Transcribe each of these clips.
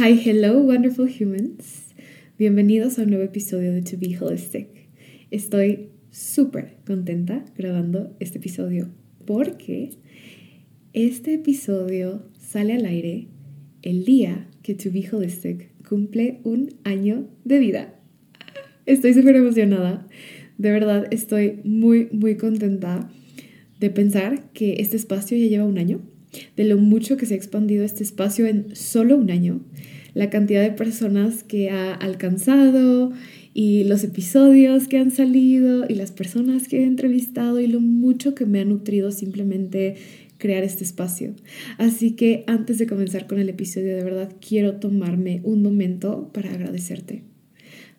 Hi, hello, wonderful humans. Bienvenidos a un nuevo episodio de To Be Holistic. Estoy súper contenta grabando este episodio porque este episodio sale al aire el día que To Be Holistic cumple un año de vida. Estoy súper emocionada. De verdad, estoy muy, muy contenta de pensar que este espacio ya lleva un año de lo mucho que se ha expandido este espacio en solo un año, la cantidad de personas que ha alcanzado y los episodios que han salido y las personas que he entrevistado y lo mucho que me ha nutrido simplemente crear este espacio. Así que antes de comenzar con el episodio, de verdad quiero tomarme un momento para agradecerte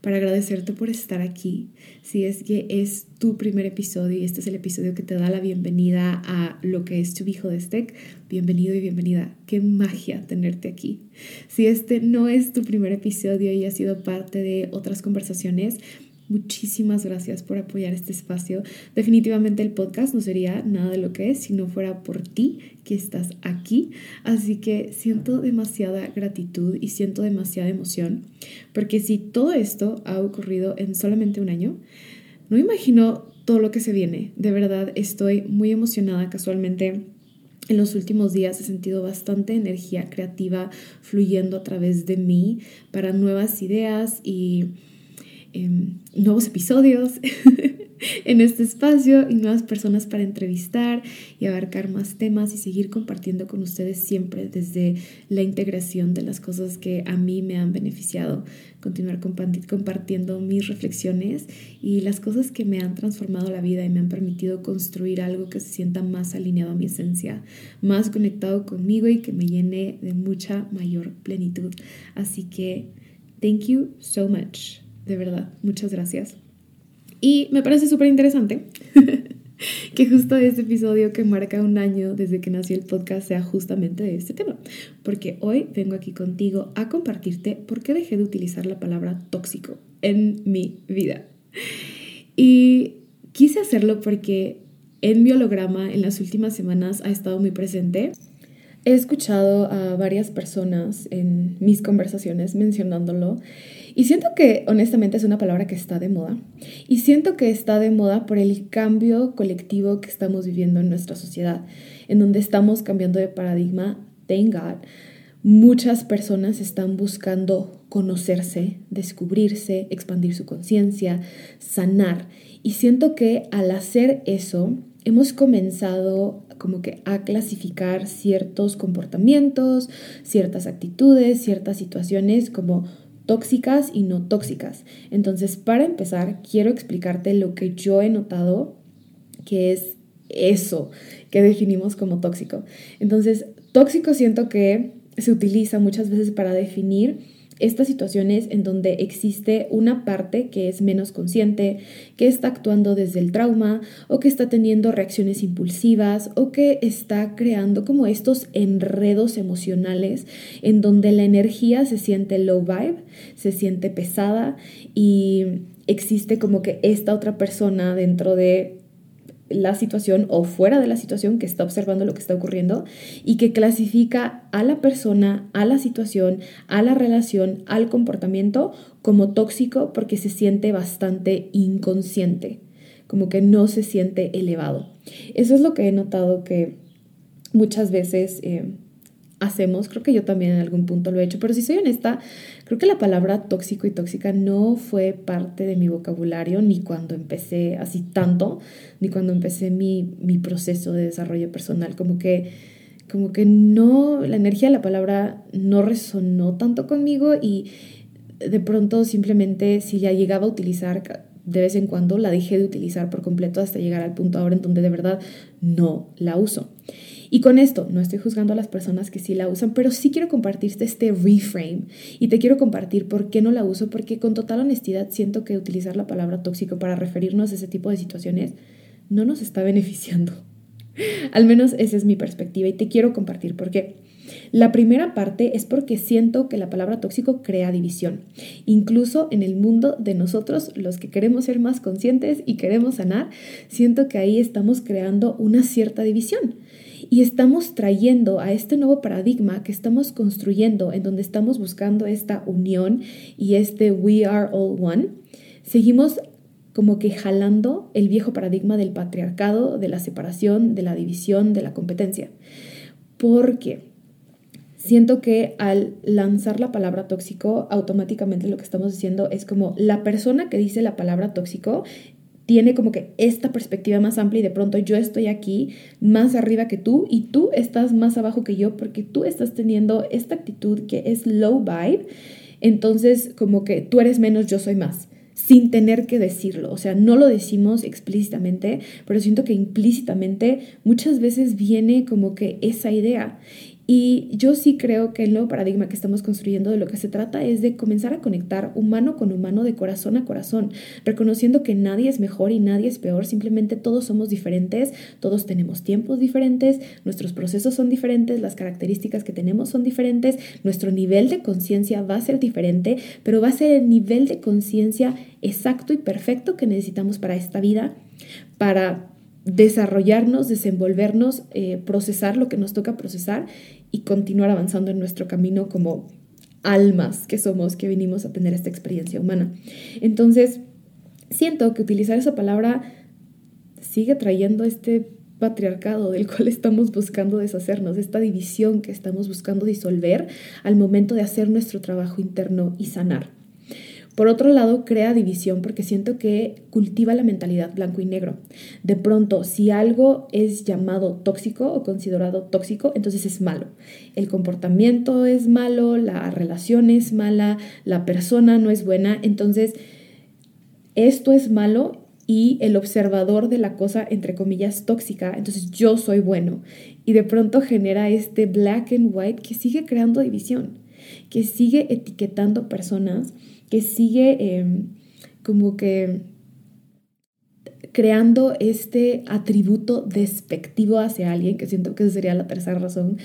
para agradecerte por estar aquí. Si es que es tu primer episodio y este es el episodio que te da la bienvenida a lo que es tu hijo de Steak, bienvenido y bienvenida. Qué magia tenerte aquí. Si este no es tu primer episodio y ha sido parte de otras conversaciones, Muchísimas gracias por apoyar este espacio. Definitivamente el podcast no sería nada de lo que es si no fuera por ti que estás aquí. Así que siento demasiada gratitud y siento demasiada emoción, porque si todo esto ha ocurrido en solamente un año, no imagino todo lo que se viene. De verdad, estoy muy emocionada casualmente. En los últimos días he sentido bastante energía creativa fluyendo a través de mí para nuevas ideas y Em, nuevos episodios en este espacio y nuevas personas para entrevistar y abarcar más temas y seguir compartiendo con ustedes siempre desde la integración de las cosas que a mí me han beneficiado, continuar compartiendo mis reflexiones y las cosas que me han transformado la vida y me han permitido construir algo que se sienta más alineado a mi esencia, más conectado conmigo y que me llene de mucha mayor plenitud. Así que, thank you so much de verdad, muchas gracias. Y me parece súper interesante que justo este episodio que marca un año desde que nació el podcast sea justamente de este tema, porque hoy vengo aquí contigo a compartirte por qué dejé de utilizar la palabra tóxico en mi vida. Y quise hacerlo porque en mi holograma en las últimas semanas ha estado muy presente. He escuchado a varias personas en mis conversaciones mencionándolo y siento que honestamente es una palabra que está de moda. Y siento que está de moda por el cambio colectivo que estamos viviendo en nuestra sociedad, en donde estamos cambiando de paradigma. Thank God. Muchas personas están buscando conocerse, descubrirse, expandir su conciencia, sanar. Y siento que al hacer eso, hemos comenzado como que a clasificar ciertos comportamientos, ciertas actitudes, ciertas situaciones como tóxicas y no tóxicas. Entonces, para empezar, quiero explicarte lo que yo he notado que es eso que definimos como tóxico. Entonces, tóxico siento que se utiliza muchas veces para definir estas situaciones en donde existe una parte que es menos consciente, que está actuando desde el trauma o que está teniendo reacciones impulsivas o que está creando como estos enredos emocionales en donde la energía se siente low vibe, se siente pesada y existe como que esta otra persona dentro de la situación o fuera de la situación que está observando lo que está ocurriendo y que clasifica a la persona, a la situación, a la relación, al comportamiento como tóxico porque se siente bastante inconsciente, como que no se siente elevado. Eso es lo que he notado que muchas veces... Eh, hacemos, creo que yo también en algún punto lo he hecho, pero si soy honesta, creo que la palabra tóxico y tóxica no fue parte de mi vocabulario ni cuando empecé así tanto, ni cuando empecé mi, mi proceso de desarrollo personal, como que, como que no, la energía de la palabra no resonó tanto conmigo y de pronto simplemente si ya llegaba a utilizar de vez en cuando, la dejé de utilizar por completo hasta llegar al punto ahora en donde de verdad no la uso. Y con esto, no estoy juzgando a las personas que sí la usan, pero sí quiero compartirte este reframe y te quiero compartir por qué no la uso, porque con total honestidad siento que utilizar la palabra tóxico para referirnos a ese tipo de situaciones no nos está beneficiando. Al menos esa es mi perspectiva y te quiero compartir por qué. La primera parte es porque siento que la palabra tóxico crea división, incluso en el mundo de nosotros, los que queremos ser más conscientes y queremos sanar, siento que ahí estamos creando una cierta división y estamos trayendo a este nuevo paradigma que estamos construyendo, en donde estamos buscando esta unión y este we are all one, seguimos como que jalando el viejo paradigma del patriarcado, de la separación, de la división, de la competencia. Porque siento que al lanzar la palabra tóxico, automáticamente lo que estamos diciendo es como la persona que dice la palabra tóxico tiene como que esta perspectiva más amplia y de pronto yo estoy aquí más arriba que tú y tú estás más abajo que yo porque tú estás teniendo esta actitud que es low vibe, entonces como que tú eres menos, yo soy más sin tener que decirlo. O sea, no lo decimos explícitamente, pero siento que implícitamente muchas veces viene como que esa idea. Y yo sí creo que el nuevo paradigma que estamos construyendo de lo que se trata es de comenzar a conectar humano con humano, de corazón a corazón, reconociendo que nadie es mejor y nadie es peor, simplemente todos somos diferentes, todos tenemos tiempos diferentes, nuestros procesos son diferentes, las características que tenemos son diferentes, nuestro nivel de conciencia va a ser diferente, pero va a ser el nivel de conciencia exacto y perfecto que necesitamos para esta vida, para desarrollarnos, desenvolvernos, eh, procesar lo que nos toca procesar y continuar avanzando en nuestro camino como almas que somos, que vinimos a tener esta experiencia humana. Entonces, siento que utilizar esa palabra sigue trayendo este patriarcado del cual estamos buscando deshacernos, esta división que estamos buscando disolver al momento de hacer nuestro trabajo interno y sanar. Por otro lado, crea división porque siento que cultiva la mentalidad blanco y negro. De pronto, si algo es llamado tóxico o considerado tóxico, entonces es malo. El comportamiento es malo, la relación es mala, la persona no es buena. Entonces, esto es malo y el observador de la cosa, entre comillas, tóxica, entonces yo soy bueno. Y de pronto genera este black and white que sigue creando división, que sigue etiquetando personas que sigue em, como que creando este atributo despectivo hacia alguien, que siento que esa sería la tercera razón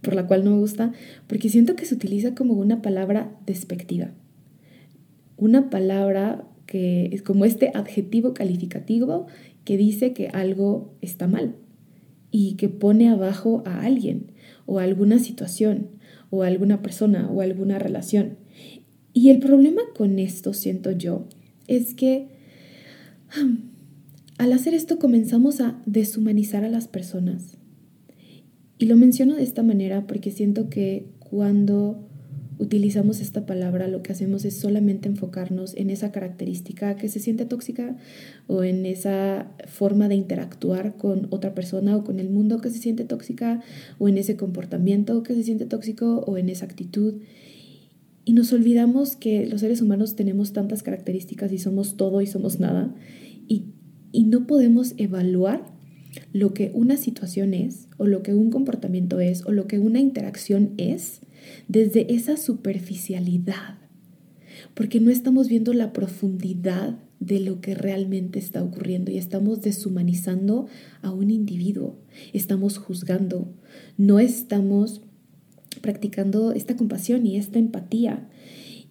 por la cual no me gusta, porque siento que se utiliza como una palabra despectiva. Una palabra que es como este adjetivo calificativo que dice que algo está mal y que pone abajo a alguien o a alguna situación o a alguna persona o a alguna relación. Y el problema con esto, siento yo, es que al hacer esto comenzamos a deshumanizar a las personas. Y lo menciono de esta manera porque siento que cuando utilizamos esta palabra lo que hacemos es solamente enfocarnos en esa característica que se siente tóxica o en esa forma de interactuar con otra persona o con el mundo que se siente tóxica o en ese comportamiento que se siente tóxico o en esa actitud. Y nos olvidamos que los seres humanos tenemos tantas características y somos todo y somos nada. Y, y no podemos evaluar lo que una situación es, o lo que un comportamiento es, o lo que una interacción es, desde esa superficialidad. Porque no estamos viendo la profundidad de lo que realmente está ocurriendo y estamos deshumanizando a un individuo, estamos juzgando, no estamos practicando esta compasión y esta empatía.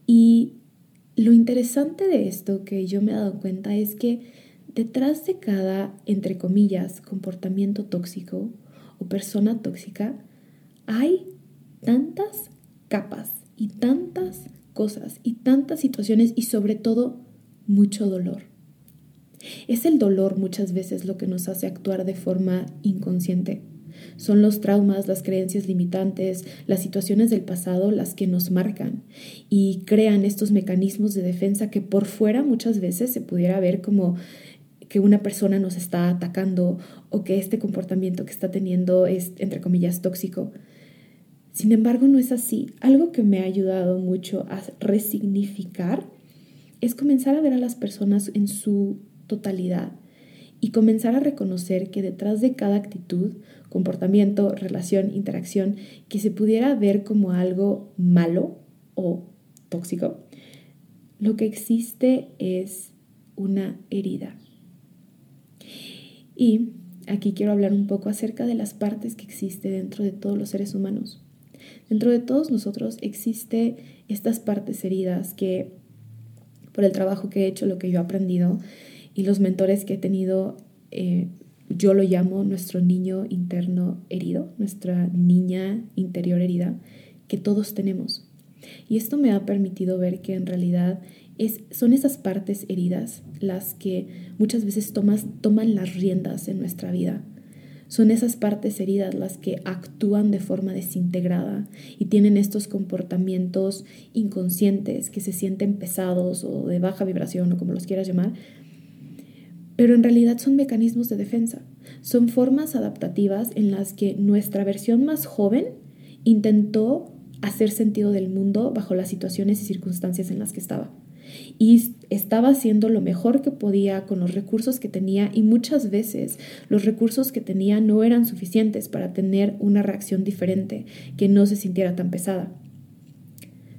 Y lo interesante de esto que yo me he dado cuenta es que detrás de cada, entre comillas, comportamiento tóxico o persona tóxica, hay tantas capas y tantas cosas y tantas situaciones y sobre todo mucho dolor. Es el dolor muchas veces lo que nos hace actuar de forma inconsciente Son los traumas, las creencias limitantes, las situaciones del pasado las que nos marcan y crean estos mecanismos de defensa que por fuera muchas veces se pudiera ver como que una persona nos está atacando o que este comportamiento que está teniendo es, entre comillas, tóxico. Sin embargo, no es así. Algo que me ha ayudado mucho a resignificar es comenzar a ver a las personas en su totalidad y comenzar a reconocer que detrás de cada actitud, comportamiento, relación, interacción, que se pudiera ver como algo malo o tóxico, lo que existe es una herida. Y aquí quiero hablar un poco acerca de las partes que existe dentro de todos los seres humanos. Dentro de todos nosotros existe estas partes heridas que por el trabajo que he hecho, lo que yo he aprendido, y los mentores que he tenido, eh, yo lo llamo nuestro niño interno herido, nuestra niña interior herida, que todos tenemos. Y esto me ha permitido ver que en realidad es, son esas partes heridas las que muchas veces tomas, toman las riendas en nuestra vida. Son esas partes heridas las que actúan de forma desintegrada y tienen estos comportamientos inconscientes que se sienten pesados o de baja vibración o como los quieras llamar, pero en realidad son mecanismos de defensa, son formas adaptativas en las que nuestra versión más joven intentó hacer sentido del mundo bajo las situaciones y circunstancias en las que estaba. Y estaba haciendo lo mejor que podía con los recursos que tenía y muchas veces los recursos que tenía no eran suficientes para tener una reacción diferente que no se sintiera tan pesada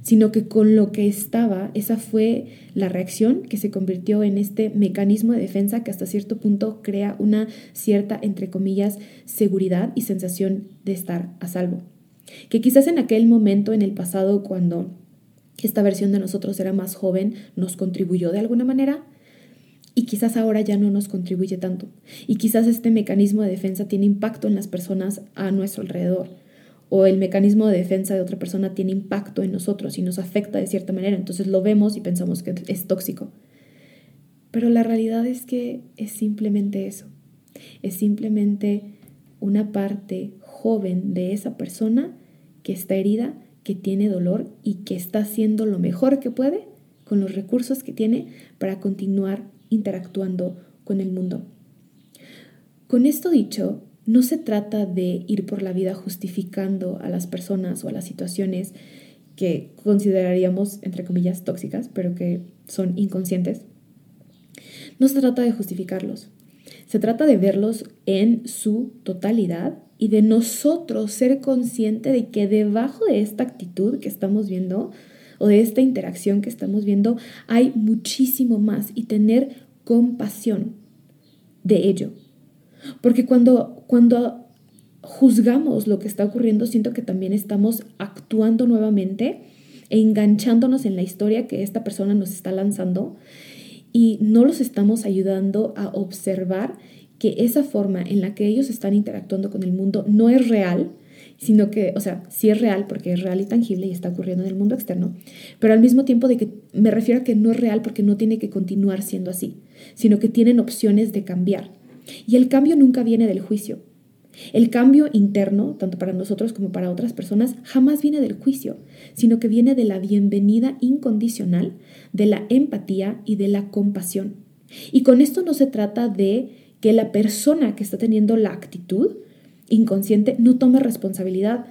sino que con lo que estaba, esa fue la reacción que se convirtió en este mecanismo de defensa que hasta cierto punto crea una cierta, entre comillas, seguridad y sensación de estar a salvo. Que quizás en aquel momento, en el pasado, cuando esta versión de nosotros era más joven, nos contribuyó de alguna manera, y quizás ahora ya no nos contribuye tanto. Y quizás este mecanismo de defensa tiene impacto en las personas a nuestro alrededor o el mecanismo de defensa de otra persona tiene impacto en nosotros y nos afecta de cierta manera, entonces lo vemos y pensamos que es tóxico. Pero la realidad es que es simplemente eso, es simplemente una parte joven de esa persona que está herida, que tiene dolor y que está haciendo lo mejor que puede con los recursos que tiene para continuar interactuando con el mundo. Con esto dicho, no se trata de ir por la vida justificando a las personas o a las situaciones que consideraríamos, entre comillas, tóxicas, pero que son inconscientes. No se trata de justificarlos. Se trata de verlos en su totalidad y de nosotros ser consciente de que debajo de esta actitud que estamos viendo o de esta interacción que estamos viendo hay muchísimo más y tener compasión de ello. Porque cuando, cuando juzgamos lo que está ocurriendo, siento que también estamos actuando nuevamente e enganchándonos en la historia que esta persona nos está lanzando y no los estamos ayudando a observar que esa forma en la que ellos están interactuando con el mundo no es real, sino que, o sea, sí es real porque es real y tangible y está ocurriendo en el mundo externo, pero al mismo tiempo de que me refiero a que no es real porque no tiene que continuar siendo así, sino que tienen opciones de cambiar. Y el cambio nunca viene del juicio. El cambio interno, tanto para nosotros como para otras personas, jamás viene del juicio, sino que viene de la bienvenida incondicional, de la empatía y de la compasión. Y con esto no se trata de que la persona que está teniendo la actitud inconsciente no tome responsabilidad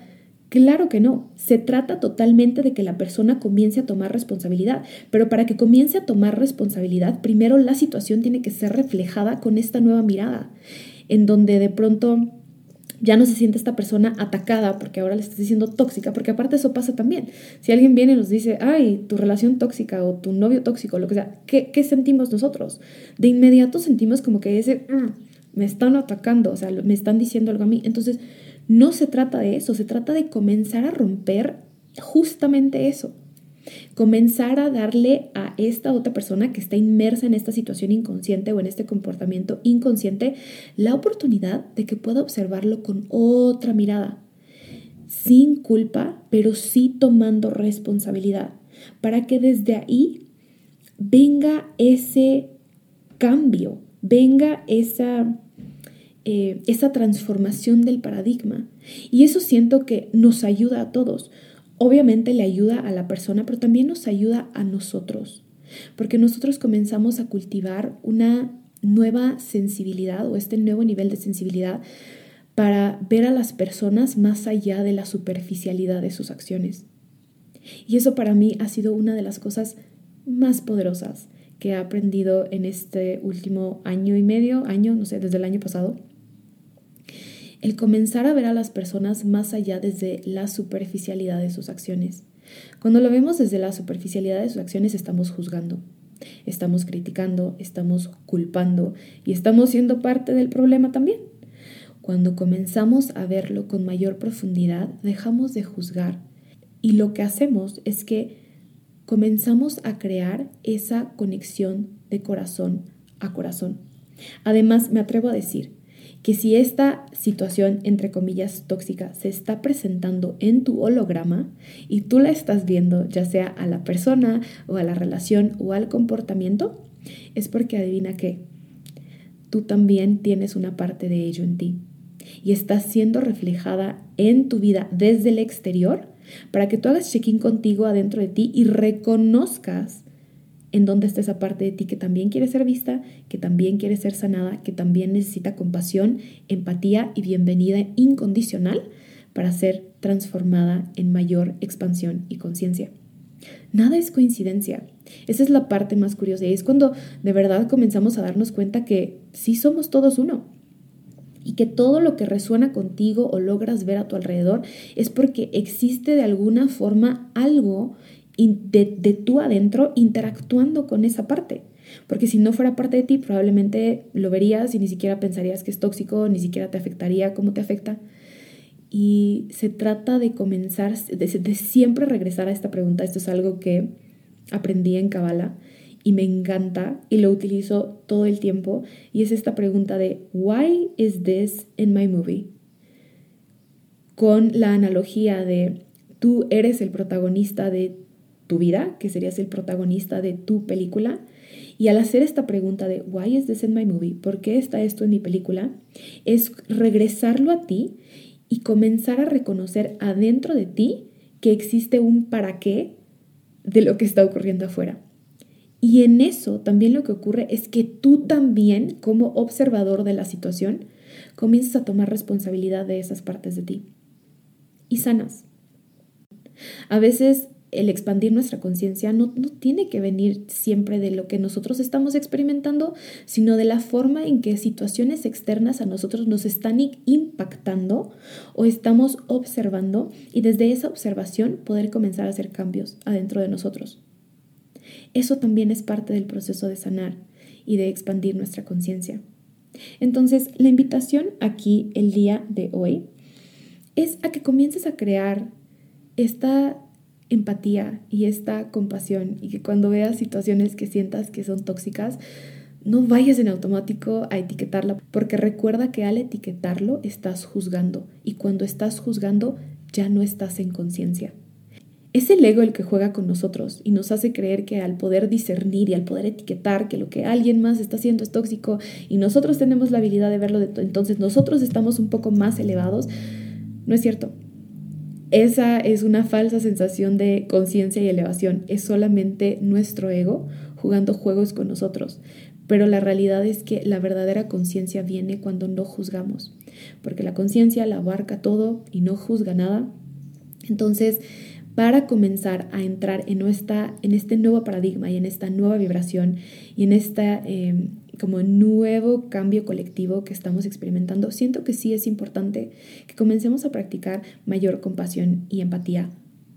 Claro que no, se trata totalmente de que la persona comience a tomar responsabilidad, pero para que comience a tomar responsabilidad, primero la situación tiene que ser reflejada con esta nueva mirada, en donde de pronto ya no se siente esta persona atacada porque ahora le estás diciendo tóxica, porque aparte eso pasa también. Si alguien viene y nos dice, ay, tu relación tóxica o tu novio tóxico, lo que sea, ¿qué, sentimos nosotros? De inmediato sentimos como que ese, mm, me están atacando, o sea, me están diciendo algo a mí. Entonces, no se trata de eso, se trata de comenzar a romper justamente eso. Comenzar a darle a esta otra persona que está inmersa en esta situación inconsciente o en este comportamiento inconsciente la oportunidad de que pueda observarlo con otra mirada, sin culpa, pero sí tomando responsabilidad, para que desde ahí venga ese cambio, venga esa eh, esa transformación del paradigma. Y eso siento que nos ayuda a todos. Obviamente le ayuda a la persona, pero también nos ayuda a nosotros, porque nosotros comenzamos a cultivar una nueva sensibilidad o este nuevo nivel de sensibilidad para ver a las personas más allá de la superficialidad de sus acciones. Y eso para mí ha sido una de las cosas más poderosas que he aprendido en este último año y medio, año, no sé, desde el año pasado. El comenzar a ver a las personas más allá desde la superficialidad de sus acciones. Cuando lo vemos desde la superficialidad de sus acciones estamos juzgando, estamos criticando, estamos culpando y estamos siendo parte del problema también. Cuando comenzamos a verlo con mayor profundidad, dejamos de juzgar y lo que hacemos es que comenzamos a crear esa conexión de corazón a corazón. Además, me atrevo a decir que si esta situación, entre comillas, tóxica, se está presentando en tu holograma y tú la estás viendo, ya sea a la persona o a la relación o al comportamiento, es porque adivina que tú también tienes una parte de ello en ti y está siendo reflejada en tu vida desde el exterior para que tú hagas check-in contigo adentro de ti y reconozcas en dónde está esa parte de ti que también quiere ser vista, que también quiere ser sanada, que también necesita compasión, empatía y bienvenida incondicional para ser transformada en mayor expansión y conciencia. Nada es coincidencia. Esa es la parte más curiosa y es cuando de verdad comenzamos a darnos cuenta que sí somos todos uno y que todo lo que resuena contigo o logras ver a tu alrededor es porque existe de alguna forma algo de, de tú adentro interactuando con esa parte. Porque si no fuera parte de ti, probablemente lo verías y ni siquiera pensarías que es tóxico, ni siquiera te afectaría como te afecta. Y se trata de comenzar, de, de siempre regresar a esta pregunta. Esto es algo que aprendí en Kabbalah y me encanta y lo utilizo todo el tiempo y es esta pregunta de why is this in my movie? Con la analogía de tú eres el protagonista de tu vida, que serías el protagonista de tu película, y al hacer esta pregunta de why is this in my movie? ¿Por qué está esto en mi película? Es regresarlo a ti y comenzar a reconocer adentro de ti que existe un para qué de lo que está ocurriendo afuera. Y en eso también lo que ocurre es que tú también, como observador de la situación, comienzas a tomar responsabilidad de esas partes de ti y sanas. A veces el expandir nuestra conciencia no, no, tiene que venir siempre de lo que nosotros estamos experimentando, sino de la forma en que situaciones externas a nosotros nos están impactando o estamos observando y desde esa observación poder comenzar a hacer cambios adentro de nosotros. Eso también es parte del proceso de sanar y de expandir nuestra conciencia. Entonces, la invitación aquí el día de hoy es a que comiences a crear esta empatía y esta compasión y que cuando veas situaciones que sientas que son tóxicas, no vayas en automático a etiquetarla, porque recuerda que al etiquetarlo estás juzgando y cuando estás juzgando ya no estás en conciencia. Es el ego el que juega con nosotros y nos hace creer que al poder discernir y al poder etiquetar que lo que alguien más está haciendo es tóxico y nosotros tenemos la habilidad de verlo, entonces nosotros estamos un poco más elevados, no es cierto. Esa es una falsa sensación de conciencia y elevación. Es solamente nuestro ego jugando juegos con nosotros. Pero la realidad es que la verdadera conciencia viene cuando no juzgamos, porque la conciencia la abarca todo y no juzga nada. Entonces, para comenzar a entrar en, en este nuevo paradigma y en esta nueva vibración y en este como nuevo cambio colectivo que estamos experimentando, siento que sí es importante que comencemos a practicar mayor compasión y empatía.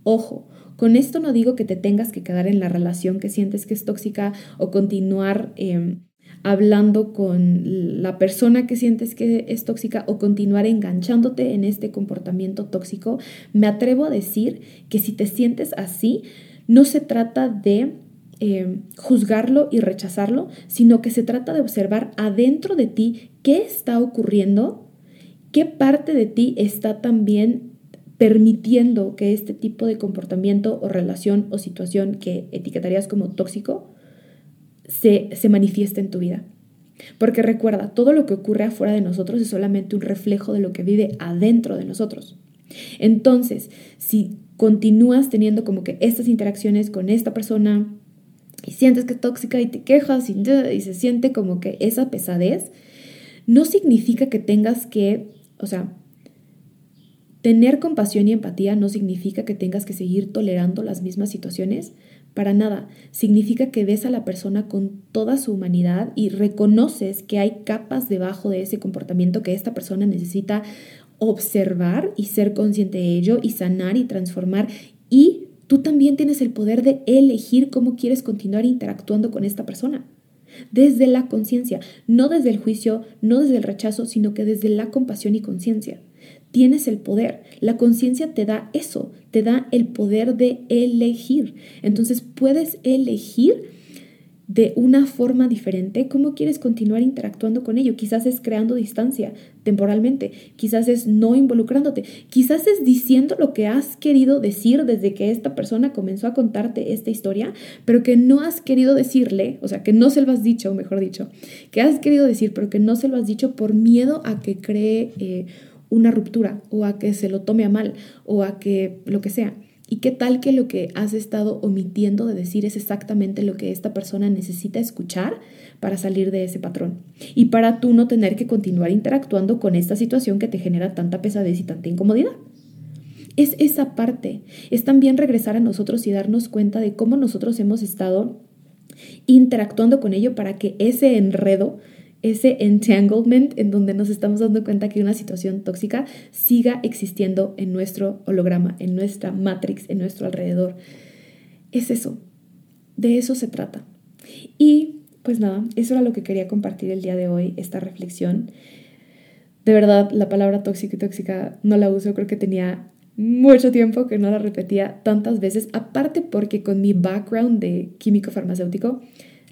Ojo, con esto no digo que te tengas que quedar en la relación que sientes que es tóxica o continuar em, hablando con la persona que sientes que es tóxica o continuar enganchándote en este comportamiento tóxico, me atrevo a decir que si te sientes así, no se trata de eh, juzgarlo y rechazarlo, sino que se trata de observar adentro de ti qué está ocurriendo, qué parte de ti está también permitiendo que este tipo de comportamiento o relación o situación que etiquetarías como tóxico se, se manifieste en tu vida. Porque recuerda, todo lo que ocurre afuera de nosotros es solamente un reflejo de lo que vive adentro de nosotros. Entonces, si continúas teniendo como que estas interacciones con esta persona y sientes que es tóxica y te quejas y, y se siente como que esa pesadez, no significa que tengas que, o sea, tener compasión y empatía no significa que tengas que seguir tolerando las mismas situaciones, para nada. Significa que ves a la persona con toda su humanidad y reconoces que hay capas debajo de ese comportamiento que esta persona necesita observar y ser consciente de ello y sanar y transformar. Y tú también tienes el poder de elegir cómo quieres continuar interactuando con esta persona. Desde la conciencia, no desde el juicio, no desde el rechazo, sino que desde la compasión y conciencia tienes el poder. La conciencia te da eso, te da el poder de elegir. Entonces puedes elegir de una forma diferente cómo quieres continuar interactuando con ello. Quizás es creando distancia temporalmente, quizás es no involucrándote, quizás es diciendo lo que has querido decir desde que esta persona comenzó a contarte esta historia, pero que no has querido decirle, o sea, que no se lo has dicho, mejor dicho, que has querido decir, pero que no se lo has dicho por miedo a que cree... Eh, una ruptura o a que se lo tome a mal o a que lo que sea. ¿Y qué tal que lo que has estado omitiendo de decir es exactamente lo que esta persona necesita escuchar para salir de ese patrón? Y para tú no tener que continuar interactuando con esta situación que te genera tanta pesadez y tanta incomodidad. Es esa parte. Es también regresar a nosotros y darnos cuenta de cómo nosotros hemos estado interactuando con ello para que ese enredo ese entanglement en donde nos estamos dando cuenta que una situación tóxica siga existiendo en nuestro holograma, en nuestra matrix, en nuestro alrededor. Es eso, de eso se trata. Y pues nada, eso era lo que quería compartir el día de hoy, esta reflexión. De verdad, la palabra tóxico y tóxica no la uso, creo que tenía mucho tiempo que no la repetía tantas veces, aparte porque con mi background de químico farmacéutico,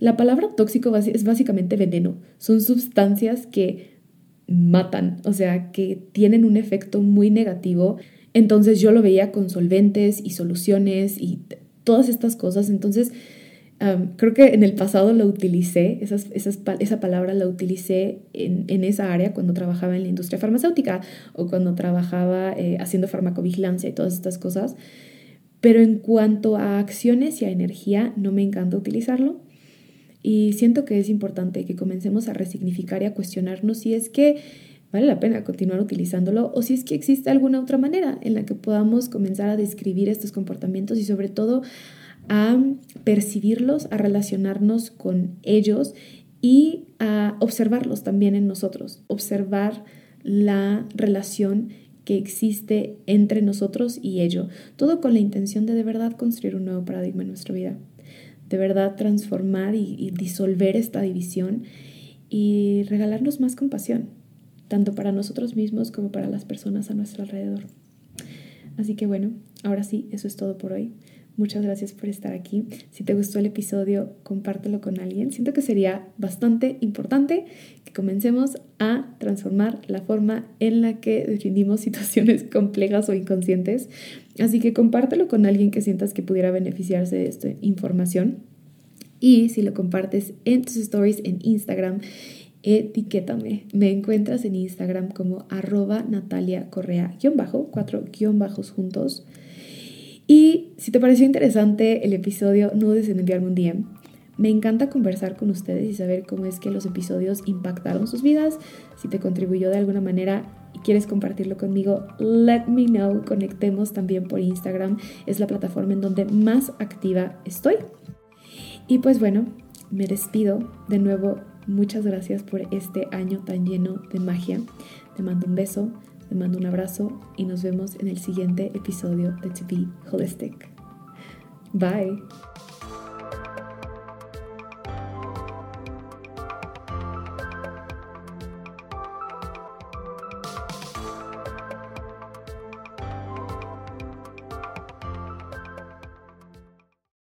la palabra tóxico es básicamente veneno. Son sustancias que matan, o sea, que tienen un efecto muy negativo. Entonces yo lo veía con solventes y soluciones y todas estas cosas. Entonces creo que en el pasado lo utilicé, esa palabra la utilicé en, esa área cuando trabajaba en la industria farmacéutica o cuando trabajaba eh, haciendo farmacovigilancia y todas estas cosas. Pero en cuanto a acciones y a energía, no me encanta utilizarlo. Y siento que es importante que comencemos a resignificar y a cuestionarnos si es que vale la pena continuar utilizándolo o si es que existe alguna otra manera en la que podamos comenzar a describir estos comportamientos y sobre todo a percibirlos, a relacionarnos con ellos y a observarlos también en nosotros, observar la relación que existe entre nosotros y ello, todo con la intención de de verdad construir un nuevo paradigma en nuestra vida de verdad transformar y, disolver esta división y regalarnos más compasión, tanto para nosotros mismos como para las personas a nuestro alrededor. Así que bueno, ahora sí, eso es todo por hoy. Muchas gracias por estar aquí. Si te gustó el episodio, compártelo con alguien. Siento que sería bastante importante que comencemos a transformar la forma en la que definimos situaciones complejas o inconscientes. Así que compártelo con alguien que sientas que pudiera beneficiarse de esta información. Y si lo compartes en tus stories en Instagram, etiquétame. Me encuentras en Instagram como arroba Natalia Correa. Y si te pareció interesante el episodio, no dudes en enviarme un DM. Me encanta conversar con ustedes y saber cómo es que los episodios impactaron sus vidas. Si te contribuyó de alguna manera quieres compartirlo conmigo, let me know. Conectemos también por Instagram. Es la plataforma en donde más activa estoy. Y pues bueno, me despido. De nuevo, muchas gracias por este año tan lleno de magia. Te mando un beso. Te mando un abrazo y nos vemos en el siguiente episodio de To Be Holistic. Bye.